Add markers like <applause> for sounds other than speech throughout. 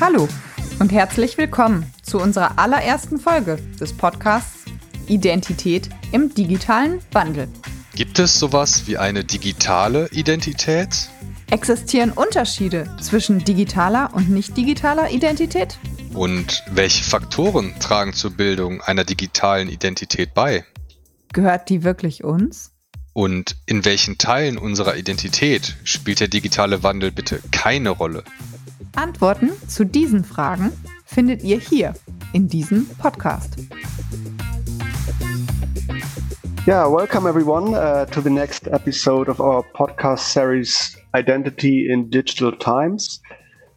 Hallo und herzlich willkommen zu unserer allerersten Folge des Podcasts Identität im digitalen Wandel. Gibt es sowas wie eine digitale Identität? Existieren Unterschiede zwischen digitaler und nicht digitaler Identität? Und welche Faktoren tragen zur Bildung einer digitalen Identität bei? Gehört die wirklich uns? Und in welchen Teilen unserer Identität spielt der digitale Wandel bitte keine Rolle? Antworten zu diesen Fragen findet ihr hier in diesem Podcast. Yeah, welcome everyone uh, to the next episode of our podcast series Identity in Digital Times.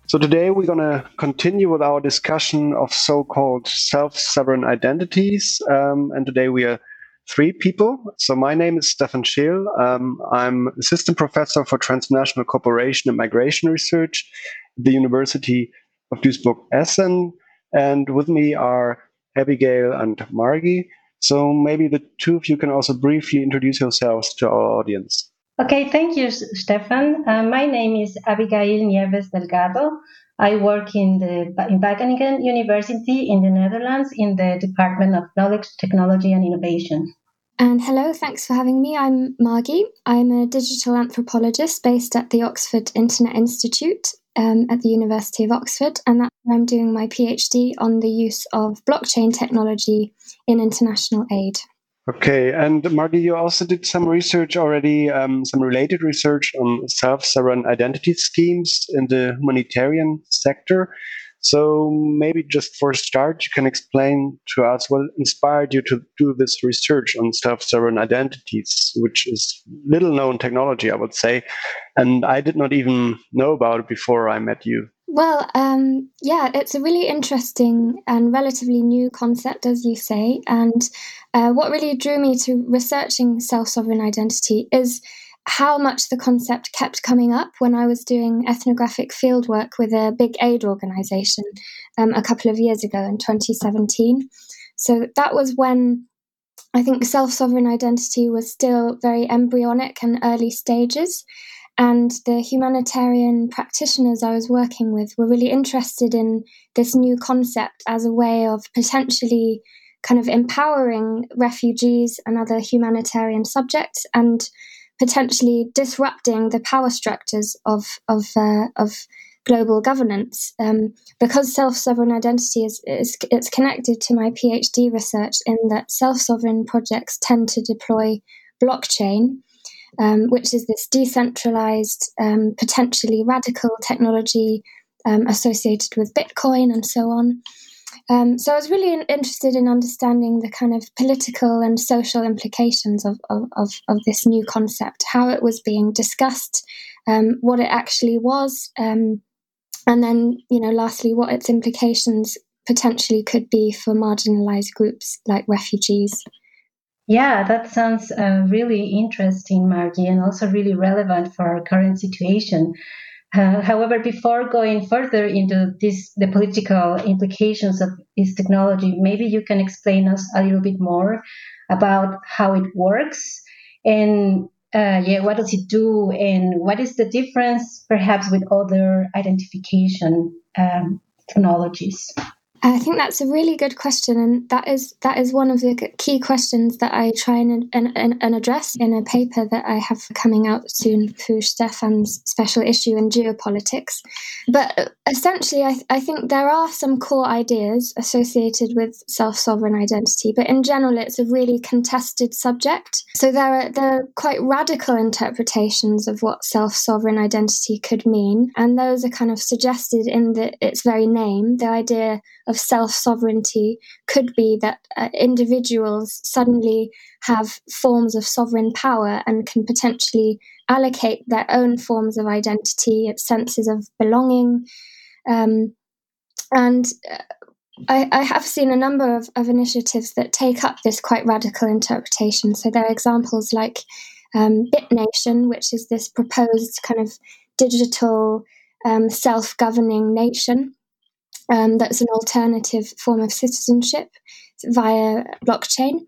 So, today we're going to continue with our discussion of so called self sovereign identities. Um, and today we are three people. So, my name is Stefan Scheel. Um, I'm assistant professor for transnational cooperation and migration research at the University of Duisburg Essen. And with me are Abigail and Margie. So maybe the two of you can also briefly introduce yourselves to our audience. Okay, thank you, Stefan. Uh, my name is Abigail Nieves Delgado. I work in the in Wageningen University in the Netherlands in the Department of Knowledge, Technology and Innovation. And hello, thanks for having me. I'm Margie. I'm a digital anthropologist based at the Oxford Internet Institute um, at the University of Oxford, and that's where I'm doing my PhD on the use of blockchain technology in international aid. Okay, and Margie, you also did some research already, um, some related research on self sovereign identity schemes in the humanitarian sector. So maybe just for a start, you can explain to us what inspired you to do this research on self-sovereign identities, which is little known technology, I would say. And I did not even know about it before I met you. Well, um, yeah, it's a really interesting and relatively new concept, as you say. And uh, what really drew me to researching self sovereign identity is how much the concept kept coming up when I was doing ethnographic fieldwork with a big aid organization um, a couple of years ago in 2017. So that was when I think self sovereign identity was still very embryonic and early stages. And the humanitarian practitioners I was working with were really interested in this new concept as a way of potentially kind of empowering refugees and other humanitarian subjects and potentially disrupting the power structures of of uh, of global governance. Um, because self sovereign identity is, is it's connected to my PhD research in that self sovereign projects tend to deploy blockchain. Um, which is this decentralized, um, potentially radical technology um, associated with Bitcoin and so on. Um, so I was really interested in understanding the kind of political and social implications of, of, of, of this new concept, how it was being discussed, um, what it actually was, um, and then, you know, lastly, what its implications potentially could be for marginalized groups like refugees. Yeah, that sounds uh, really interesting, Margie, and also really relevant for our current situation. Uh, however, before going further into this, the political implications of this technology, maybe you can explain us a little bit more about how it works and uh, yeah, what does it do and what is the difference perhaps with other identification um, technologies? I think that's a really good question, and that is that is one of the key questions that I try and, and, and address in a paper that I have coming out soon through Stefan's special issue in geopolitics. But uh, essentially, I, I think there are some core ideas associated with self sovereign identity, but in general, it's a really contested subject. So there are there are quite radical interpretations of what self sovereign identity could mean, and those are kind of suggested in the, its very name, the idea of self sovereignty could be that uh, individuals suddenly have forms of sovereign power and can potentially allocate their own forms of identity, senses of belonging. Um, and uh, I, I, have seen a number of, of, initiatives that take up this quite radical interpretation. So there are examples like um, BitNation, which is this proposed kind of digital um, self governing nation um, that's an alternative form of citizenship via blockchain.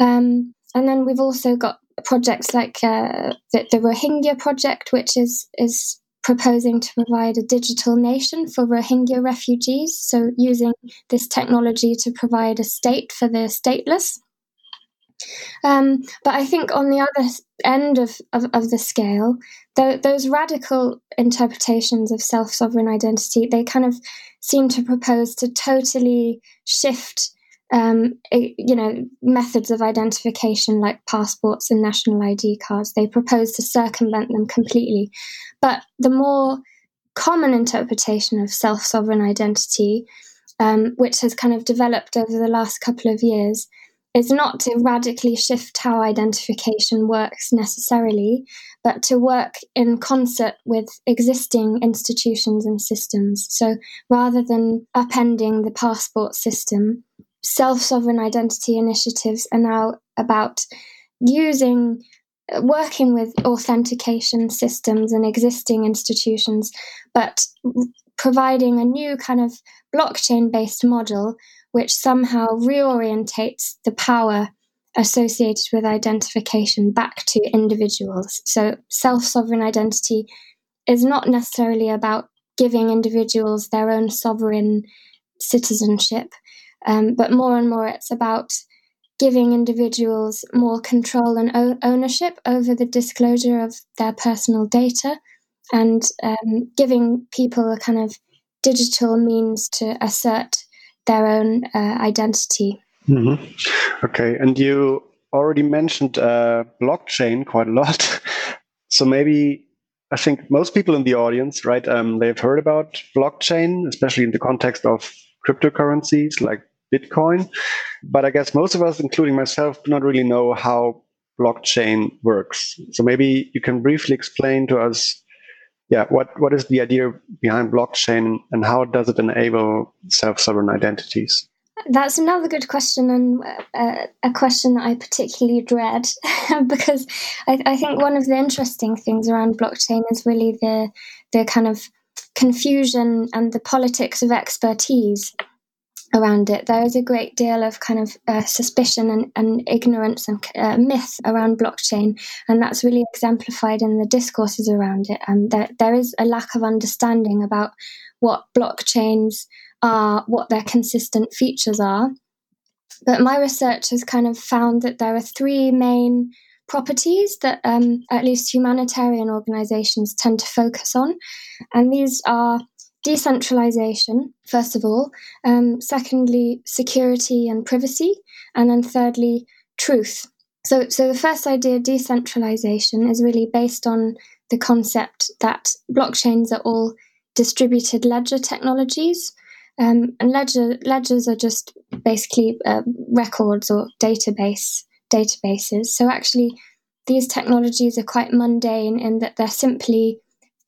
Um, and then we've also got projects like uh, the, the, Rohingya project, which is is proposing to provide a digital nation for Rohingya refugees, so using this technology to provide a state for the stateless. Um, but I think on the other end of, of, of the scale, the, those radical interpretations of self sovereign identity, they kind of seem to propose to totally shift um, you know, methods of identification like passports and national ID cards. They propose to circumvent them completely. But the more common interpretation of self sovereign identity, um, which has kind of developed over the last couple of years, is not to radically shift how identification works necessarily, but to work in concert with existing institutions and systems. So rather than upending the passport system, self sovereign identity initiatives are now about using working with authentication systems and existing institutions, but providing a new kind of blockchain based model which somehow reorientates the power associated with identification back to individuals. So, self sovereign identity is not necessarily about giving individuals their own sovereign citizenship, um, but more and more it's about giving individuals more control and o- ownership over the disclosure of their personal data and um, giving people a kind of digital means to assert their own uh, identity. Mm-hmm. Okay, and you already mentioned uh, blockchain quite a lot. <laughs> so maybe I think most people in the audience, right, um, they've heard about blockchain, especially in the context of cryptocurrencies like Bitcoin. But I guess most of us, including myself, do not really know how blockchain works. So maybe you can briefly explain to us yeah, what, what is the idea behind blockchain and how does it enable self sovereign identities? That's another good question, and uh, a question that I particularly dread <laughs> because I, I, think one of the interesting things around blockchain is really the the kind of confusion and the politics of expertise around it. There is a great deal of kind of uh, suspicion and, and, ignorance and uh, myth around blockchain, and that's really exemplified in the discourses around it. And there, there is a lack of understanding about what blockchains are, what their consistent features are. But my research has kind of found that there are three main properties that um, at least humanitarian organizations tend to focus on. And these are decentralization, first of all, um, secondly, security and privacy, and then thirdly, truth. So, so the first idea, decentralization, is really based on the concept that blockchains are all distributed ledger technologies. Um, and ledger ledgers are just basically uh, records or database databases. So actually, these technologies are quite mundane in that they're simply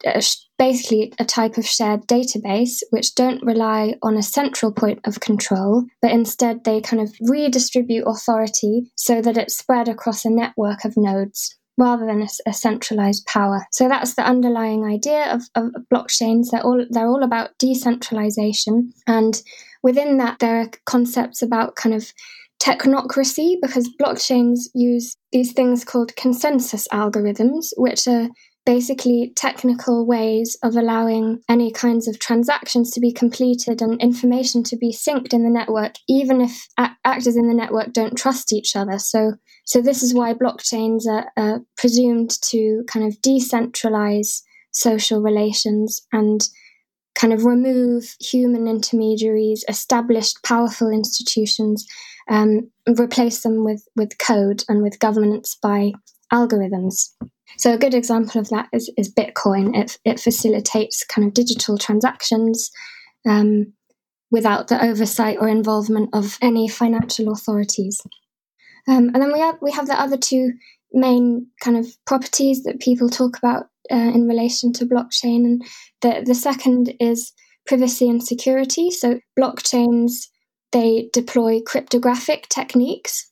uh, basically a type of shared database which don't rely on a central point of control, but instead they kind of redistribute authority so that it's spread across a network of nodes rather than a, a centralized power. So that's the underlying idea of, of blockchains. They're all they're all about decentralization, and within that there are concepts about kind of technocracy because blockchains use these things called consensus algorithms, which are basically technical ways of allowing any kinds of transactions to be completed and information to be synced in the network, even if a- actors in the network don't trust each other. So, so this is why blockchains are, are presumed to kind of decentralize social relations and kind of remove human intermediaries, established powerful institutions, um, replace them with, with code and with governance by algorithms. So a good example of that is, is Bitcoin. It, it facilitates kind of digital transactions um, without the oversight or involvement of any financial authorities. Um, and then we have we have the other two main kind of properties that people talk about uh, in relation to blockchain, and the the second is privacy and security. So blockchains they deploy cryptographic techniques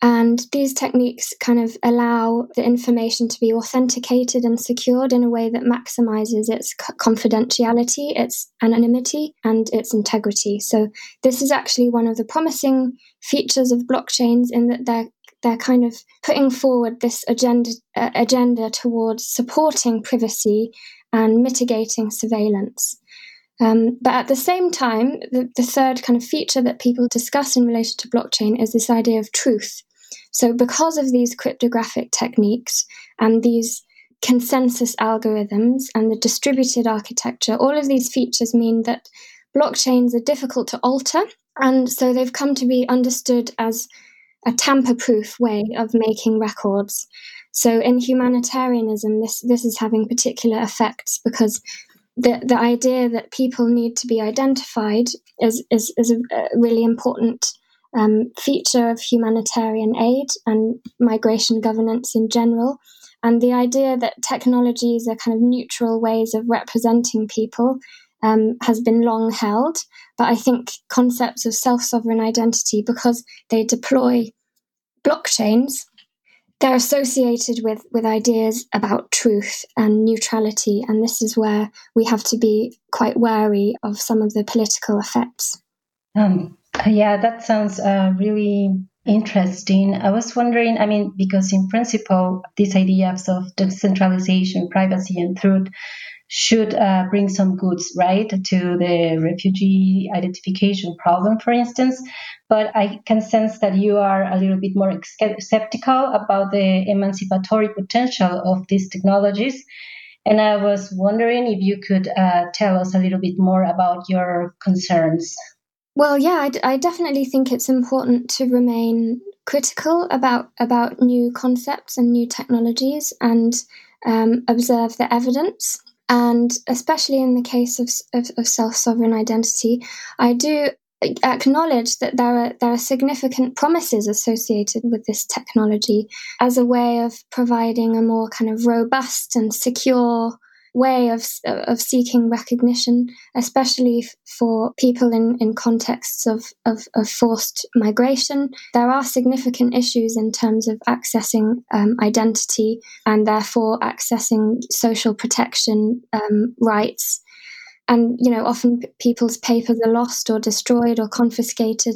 and these techniques kind of allow the information to be authenticated and secured in a way that maximizes its confidentiality, its anonymity, and its integrity. So, this is actually one of the promising features of blockchains in that they're they're kind of putting forward this agenda uh, agenda towards supporting privacy and mitigating surveillance. Um, but at the same time, the, the third kind of feature that people discuss in relation to blockchain is this idea of truth. So, because of these cryptographic techniques and these consensus algorithms and the distributed architecture, all of these features mean that blockchains are difficult to alter. And so they've come to be understood as a tamper proof way of making records. So in humanitarianism, this, this is having particular effects because the, the idea that people need to be identified is, is, is a, really important um, feature of humanitarian aid and migration governance in general. And the idea that technologies are kind of neutral ways of representing people um, has been long held. But I think concepts of self sovereign identity, because they deploy blockchains, they're associated with, with ideas about truth and neutrality. And this is where we have to be quite wary of some of the political effects. Um, yeah, that sounds uh, really interesting. I was wondering, I mean, because in principle, these ideas of decentralization, privacy, and truth should uh, bring some goods, right, to the refugee identification problem, for instance. But I can sense that you are a little bit more skeptical about the emancipatory potential of these technologies. And I was wondering if you could uh, tell us a little bit more about your concerns. Well, yeah, I, I definitely think it's important to remain critical about about new concepts and new technologies and um, observe the evidence. And especially in the case of, of, of self sovereign identity, I do acknowledge that there are there are significant promises associated with this technology as a way of providing a more kind of robust and secure way of, of seeking recognition, especially for people in, in contexts of, of, of forced migration. There are significant issues in terms of accessing um, identity and therefore accessing social protection um, rights and you know often people's papers are lost or destroyed or confiscated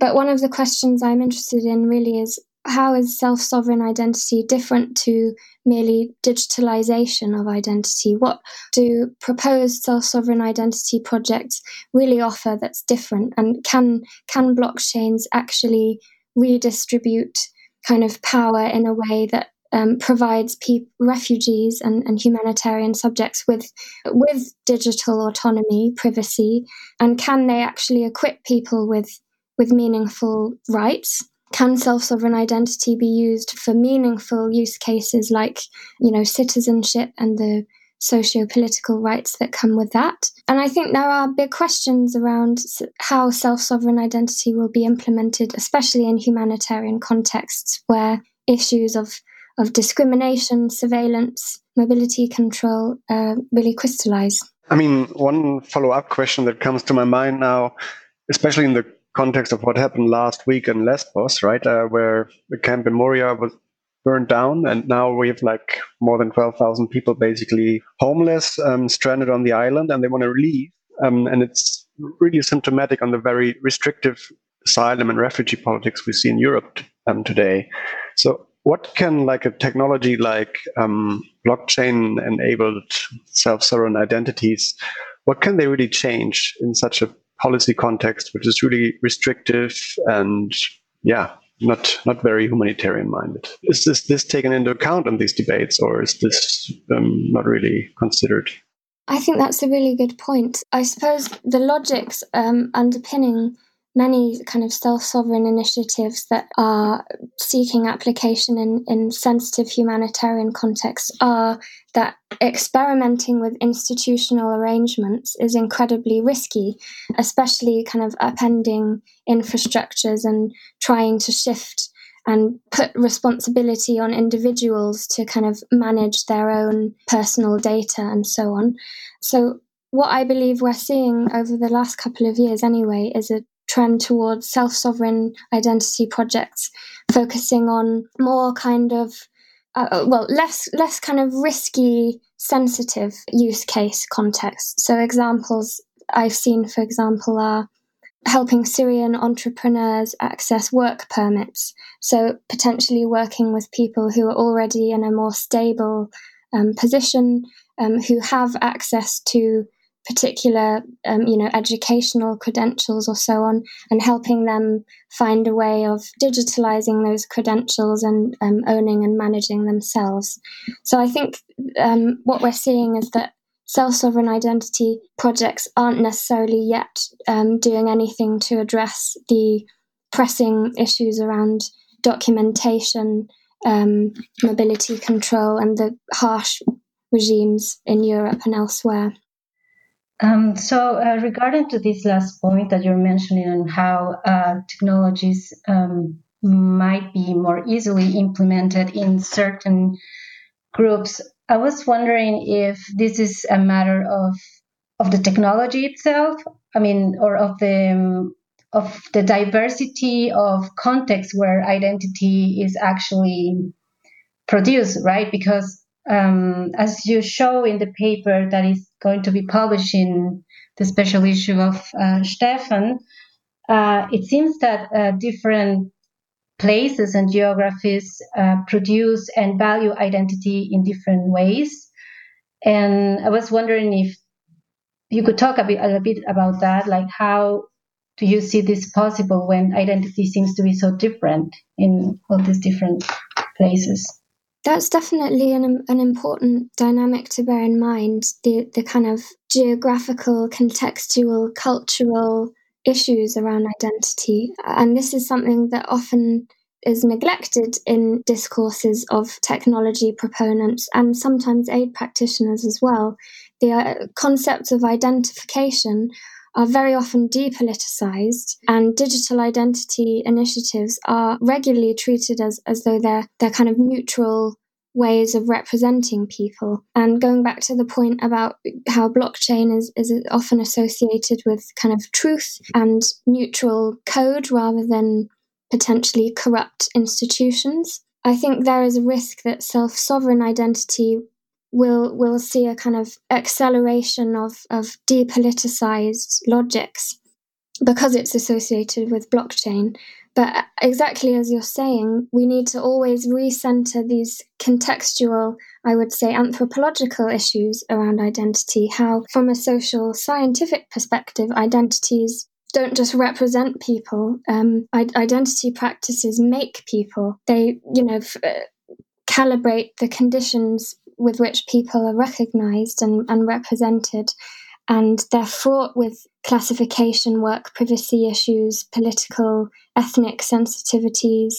but one of the questions i'm interested in really is how is self sovereign identity different to merely digitalization of identity? What do proposed self sovereign identity projects really offer that's different? And can, can blockchains actually redistribute kind of power in a way that um, provides pe- refugees and, and humanitarian subjects with with digital autonomy, privacy, and can they actually equip people with with meaningful rights? Can self-sovereign identity be used for meaningful use cases like you know citizenship and the socio-political rights that come with that? And i think there are big questions around how self-sovereign identity will be implemented especially in humanitarian contexts where issues of of discrimination surveillance mobility control uh, really crystallize. I mean one follow-up question that comes to my mind now especially in the context of what happened last week in Lesbos, right, uh, where the camp in Moria was burned down, and now we have like more than twelve thousand people basically homeless, um, stranded on the island, and they want to leave. Um, and it's really symptomatic on the very restrictive asylum and refugee politics we see in Europe um, today. So, what can like a technology like um, blockchain-enabled self-sovereign identities? What can they really change in such a policy context, which is really restrictive and yeah, not not very humanitarian minded. Is this this taken into account in these debates, or is this um, not really considered? I think that's a really good point. I suppose the logics um, underpinning many kind of self-sovereign initiatives that are seeking application in, in sensitive humanitarian contexts are that experimenting with institutional arrangements is incredibly risky, especially kind of upending infrastructures and trying to shift and put responsibility on individuals to kind of manage their own personal data and so on. So what I believe we're seeing over the last couple of years, anyway, is a trend towards self sovereign identity projects, focusing on more kind of uh, uh, well less less kind of risky sensitive use case context. So examples i've seen for example are helping syrian entrepreneurs access work permits. So potentially working with people who are already in a more stable um, position, um, who have access to particular, um, you know, educational credentials or so on, and helping them find a way of digitalizing those credentials and um, owning and managing themselves. So I think um, what we're seeing is that self sovereign identity projects aren't necessarily yet um, doing anything to address the pressing issues around documentation, um, mobility control, and the harsh regimes in Europe and elsewhere. Um, so, uh, regarding to this last point that you're mentioning on how uh, technologies um, might be more easily implemented in certain groups, I was wondering if this is a matter of of the technology itself. I mean, or of the um, of the diversity of context where identity is actually produced, right? Because um, as you show in the paper that is going to be published in the special issue of uh, Stefan, uh, it seems that uh, different places and geographies uh, produce and value identity in different ways. And I was wondering if you could talk a bit, a bit about that, like how do you see this possible when identity seems to be so different in all these different places? That's definitely an, an important dynamic to bear in mind the, the kind of geographical, contextual, cultural issues around identity. And this is something that often is neglected in discourses of technology proponents and sometimes aid practitioners as well. The uh, concepts of identification are very often depoliticized, and digital identity initiatives are regularly treated as, as though they're, they're kind of neutral ways of representing people. And going back to the point about how blockchain is, is often associated with kind of truth and neutral code rather than potentially corrupt institutions. I think there is a risk that self sovereign identity will we'll see a kind of acceleration of, of depoliticized logics because it's associated with blockchain. But exactly as you're saying, we need to always recenter these contextual, I would say, anthropological issues around identity. How, from a social scientific perspective, identities don't just represent people. Um, identity practices make people. They, you know, f- uh, calibrate the conditions with which people are recognized and, and represented. And they're fraught with classification work, privacy issues, political, ethnic sensitivities,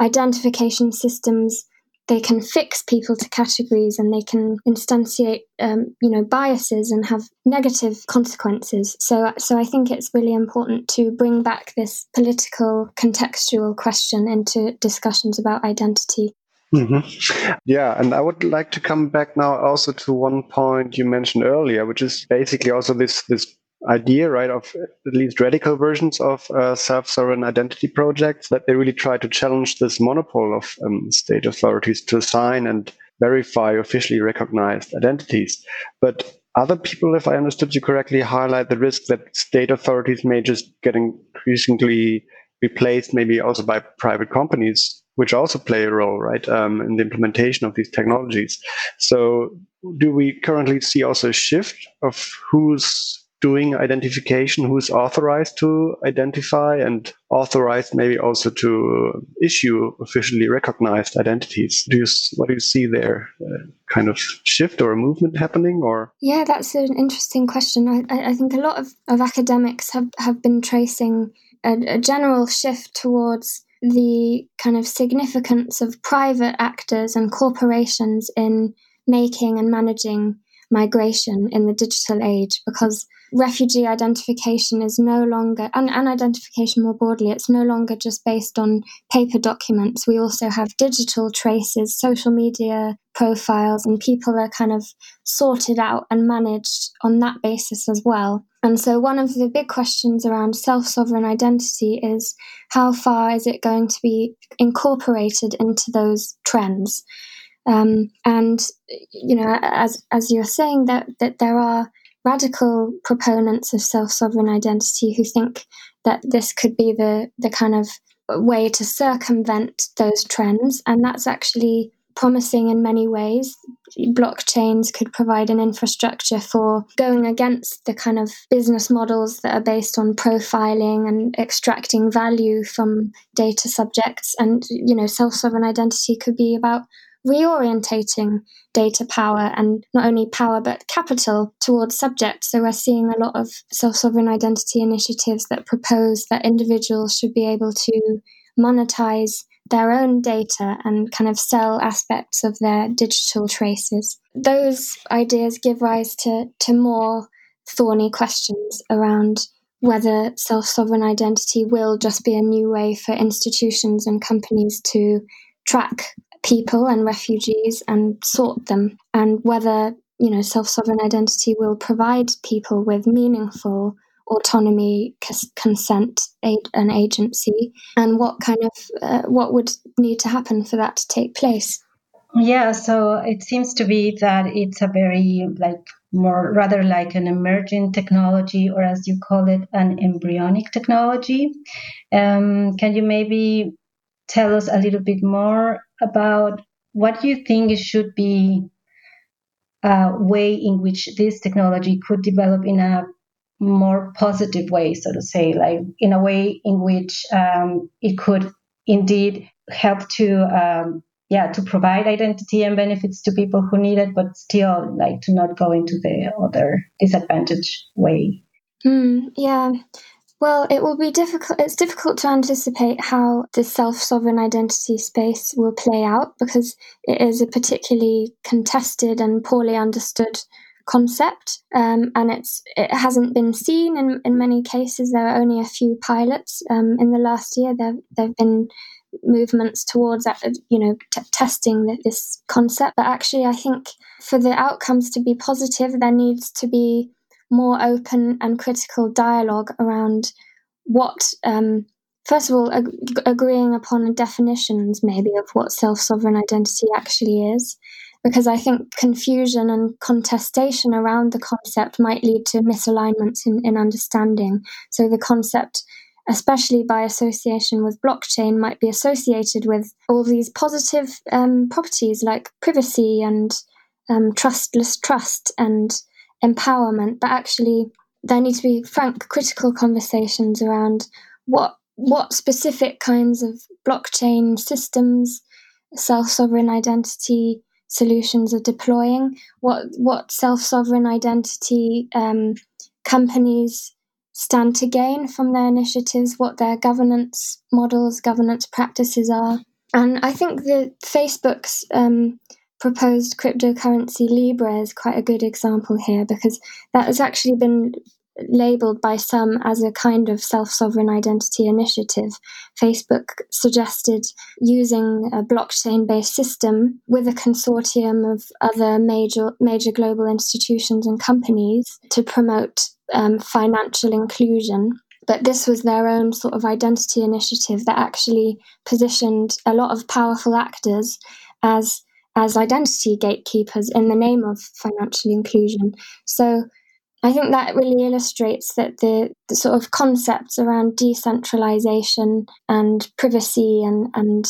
identification systems. They can fix people to categories and they can instantiate, um, you know, biases and have negative consequences. So, so I think it's really important to bring back this political, contextual question into discussions about identity. Mm-hmm. Yeah, and I would like to come back now also to one point you mentioned earlier, which is basically also this this idea, right, of at least radical versions of uh, self-sovereign identity projects that they really try to challenge this monopoly of um, state authorities to assign and verify officially recognized identities. But other people, if I understood you correctly, highlight the risk that state authorities may just get increasingly replaced, maybe also by private companies which also play a role, right, um, in the implementation of these technologies. So, do we currently see also a shift of who's doing identification, who's authorized to identify and authorized maybe also to issue officially recognized identities? Do you, what do you see there? Uh, kind of shift or movement happening or? Yeah, that's an interesting question. I, I think a lot of, of academics have, have been tracing a general shift towards the kind of significance of private actors and corporations in making and managing migration in the digital age because refugee identification is no longer, and, and identification more broadly, it's no longer just based on paper documents. We also have digital traces, social media profiles, and people are kind of sorted out and managed on that basis as well. And so, one of the big questions around self sovereign identity is how far is it going to be incorporated into those trends? Um, and you know, as as you're saying, that that there are radical proponents of self sovereign identity who think that this could be the, the kind of way to circumvent those trends. And that's actually promising in many ways. Blockchains could provide an infrastructure for going against the kind of business models that are based on profiling and extracting value from data subjects. And, you know, self sovereign identity could be about reorientating data power and not only power but capital towards subjects. So we're seeing a lot of self sovereign identity initiatives that propose that individuals should be able to monetize their own data and kind of sell aspects of their digital traces. Those ideas give rise to, to more thorny questions around whether self sovereign identity will just be a new way for institutions and companies to track people and refugees and sort them, and whether you know self sovereign identity will provide people with meaningful autonomy, consent, and agency, and what kind of uh, what would need to happen for that to take place. Yeah, so it seems to be that it's a very like more rather like an emerging technology, or as you call it, an embryonic technology. Um, can you maybe tell us a little bit more about what you think should be a way in which this technology could develop in a more positive way, so to say, like in a way in which um, it could indeed help to, um, yeah, to provide identity and benefits to people who need it, but still like to not go into the other disadvantaged way. Mm, yeah. Well, it will be difficult. It's difficult to anticipate how the self sovereign identity space will play out because it is a particularly contested and poorly understood concept, um, and it's it hasn't been seen in, in many cases. There are only a few pilots um, in the last year. There there have been movements towards you know t- testing this concept, but actually, I think for the outcomes to be positive, there needs to be more open and critical dialogue around what. Um, first of all, ag- agreeing upon definitions maybe of what self sovereign identity actually is, because I think confusion and contestation around the concept might lead to misalignments in, in understanding. So the concept, especially by association with blockchain, might be associated with all these positive um, properties like privacy and um, trustless trust and empowerment, but actually there need to be frank, critical conversations around what what specific kinds of blockchain systems, self sovereign identity solutions are deploying, what what self sovereign identity um, companies stand to gain from their initiatives, what their governance models, governance practices are, and I think that Facebook's um, proposed cryptocurrency Libra is quite a good example here because that has actually been labeled by some as a kind of self sovereign identity initiative. Facebook suggested using a blockchain based system with a consortium of other major, major global institutions and companies to promote um, financial inclusion. But this was their own sort of identity initiative that actually positioned a lot of powerful actors as as identity gatekeepers in the name of financial inclusion. So I think that really illustrates that the, the sort of concepts around decentralization and privacy and, and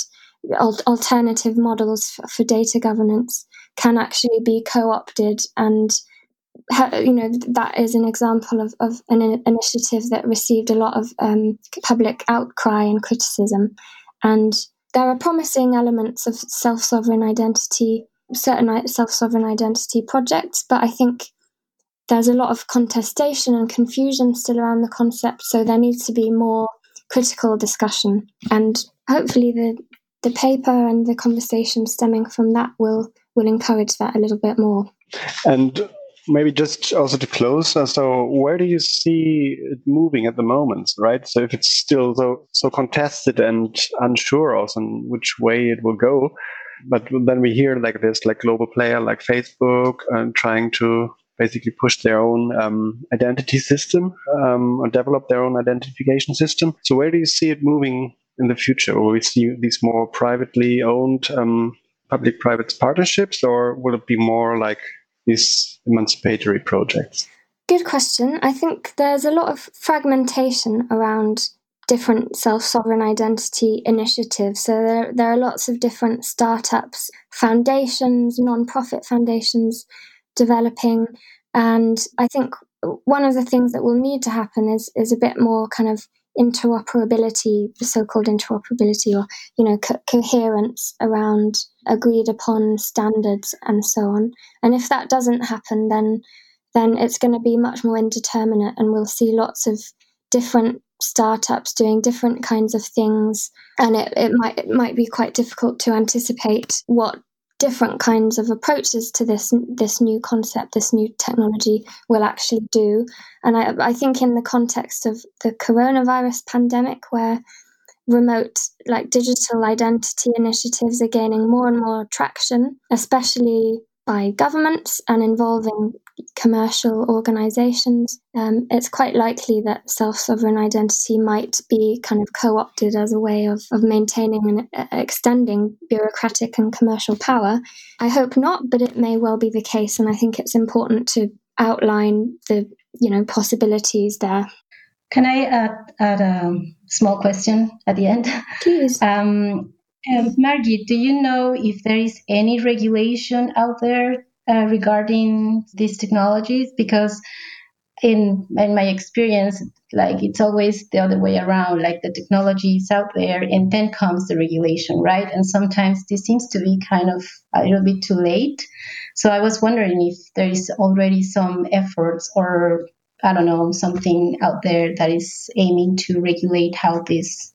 alternative models for, for data governance can actually be co-opted and you know that is an example of, of an initiative that received a lot of um, public outcry and criticism and there are promising elements of self-sovereign identity certain uh, self-sovereign identity projects but i think there's a lot of contestation and confusion still around the concept, so there needs to be more critical discussion. And hopefully, the the paper and the conversation stemming from that will will encourage that a little bit more. And maybe just also to close, uh, so where do you see it moving at the moment, right? So if it's still so so contested and unsure also in which way it will go, but then we hear like this like global player like Facebook and trying to basically push their own um, identity system um, or develop their own identification system. So where do you see it moving in the future? Will we see these more privately owned um, public-private partnerships, or will it be more like these emancipatory projects? Good question. I think there's a lot of fragmentation around different self sovereign identity initiatives. So there, there are lots of different startups, foundations, non-profit foundations developing. And I think one of the things that will need to happen is is a bit more kind of interoperability, the so-called interoperability, or you know, co- coherence around agreed upon standards and so on. And if that doesn't happen, then then it's going to be much more indeterminate, and we'll see lots of different startups doing different kinds of things, and it, it might it might be quite difficult to anticipate what different kinds of approaches to this this new concept, this new technology will actually do. And I, I think in the context of the coronavirus pandemic, where remote like digital identity initiatives are gaining more and more traction, especially by governments and involving commercial organizations, um, it's quite likely that self sovereign identity might be kind of co opted as a way of, of maintaining and uh, extending bureaucratic and commercial power. I hope not, but it may well be the case. And I think it's important to outline the you know possibilities there. Can I add, add a small question at the end? Please. <laughs> Um, um, Margie, do you know if there is any regulation out there uh, regarding these technologies? Because in in my experience, like it's always the other way around. Like the technology is out there, and then comes the regulation, right? And sometimes this seems to be kind of a little bit too late. So I was wondering if there is already some efforts or I don't know something out there that is aiming to regulate how these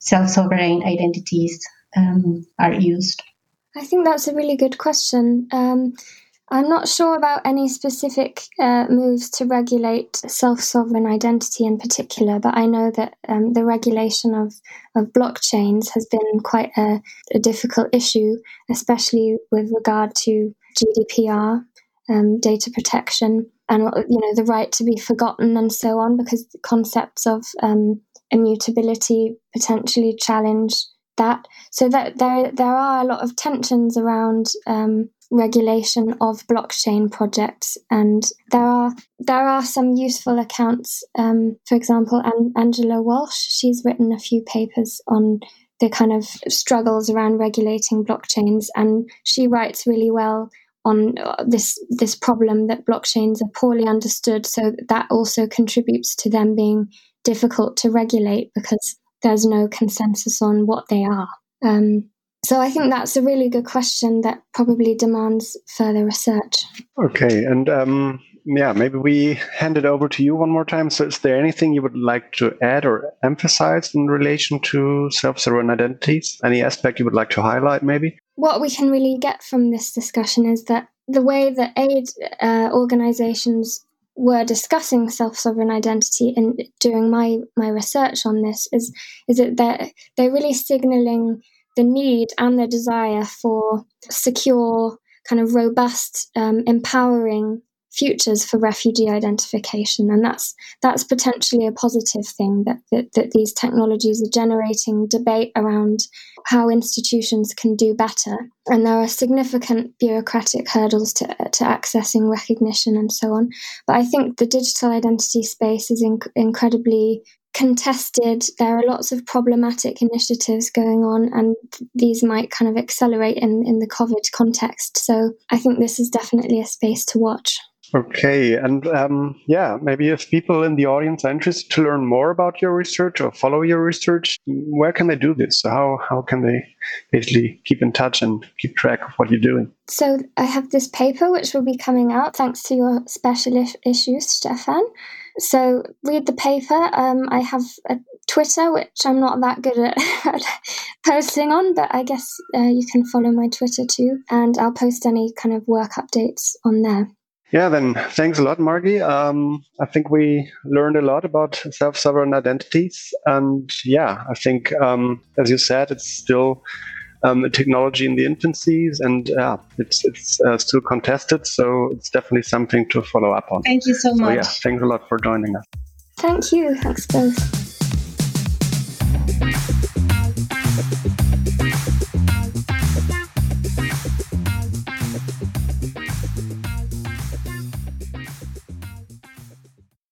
self-sovereign identities um, are used? I think that's a really good question. Um, I'm not sure about any specific uh, moves to regulate self sovereign identity in particular, but I know that um, the regulation of, of blockchains has been quite a, a difficult issue, especially with regard to GDPR, um, data protection, and you know the right to be forgotten and so on, because concepts of um, immutability potentially challenge that. So that there there are a lot of tensions around um, regulation of blockchain projects, and there are there are some useful accounts. Um, for example, An- Angela Walch, she's written a few papers on the kind of struggles around regulating blockchains, and she writes really well on uh, this this problem that blockchains are poorly understood. So that also contributes to them being difficult to regulate because there's no consensus on what they are. Um, so I think that's a really good question that probably demands further research. Okay, and um, yeah, maybe we hand it over to you one more time. So, is there anything you would like to add or emphasize in relation to self-sovereign identities? Any aspect you would like to highlight, maybe? What we can really get from this discussion is that the way that aid uh, organizations were discussing self-sovereign identity and during my my research on this is is that they're they're really signaling the need and the desire for secure kind of robust um, empowering futures for refugee identification and that's that's potentially a positive thing that, that, that these technologies are generating debate around how institutions can do better and there are significant bureaucratic hurdles to, to accessing recognition and so on but i think the digital identity space is inc- incredibly contested. There are lots of problematic initiatives going on, and these might kind of accelerate in, in the COVID context. So I think this is definitely a space to watch. Okay, and um, yeah, maybe if people in the audience are interested to learn more about your research or follow your research, where can they do this? So how how can they basically keep in touch and keep track of what you're doing? So I have this paper which will be coming out thanks to your special issues, Stefan. So read the paper. Um, I have a Twitter, which I'm not that good at <laughs> posting on, but I guess uh, you can follow my Twitter too, and I'll post any kind of work updates on there. Yeah, then thanks a lot, Margie. Um, I think we learned a lot about self sovereign identities. And yeah, I think, um, as you said, it's still um, a technology in the infancies and uh, it's, it's uh, still contested. So it's definitely something to follow up on. Thank you so much. So, yeah, thanks a lot for joining us. Thank you. Thanks both.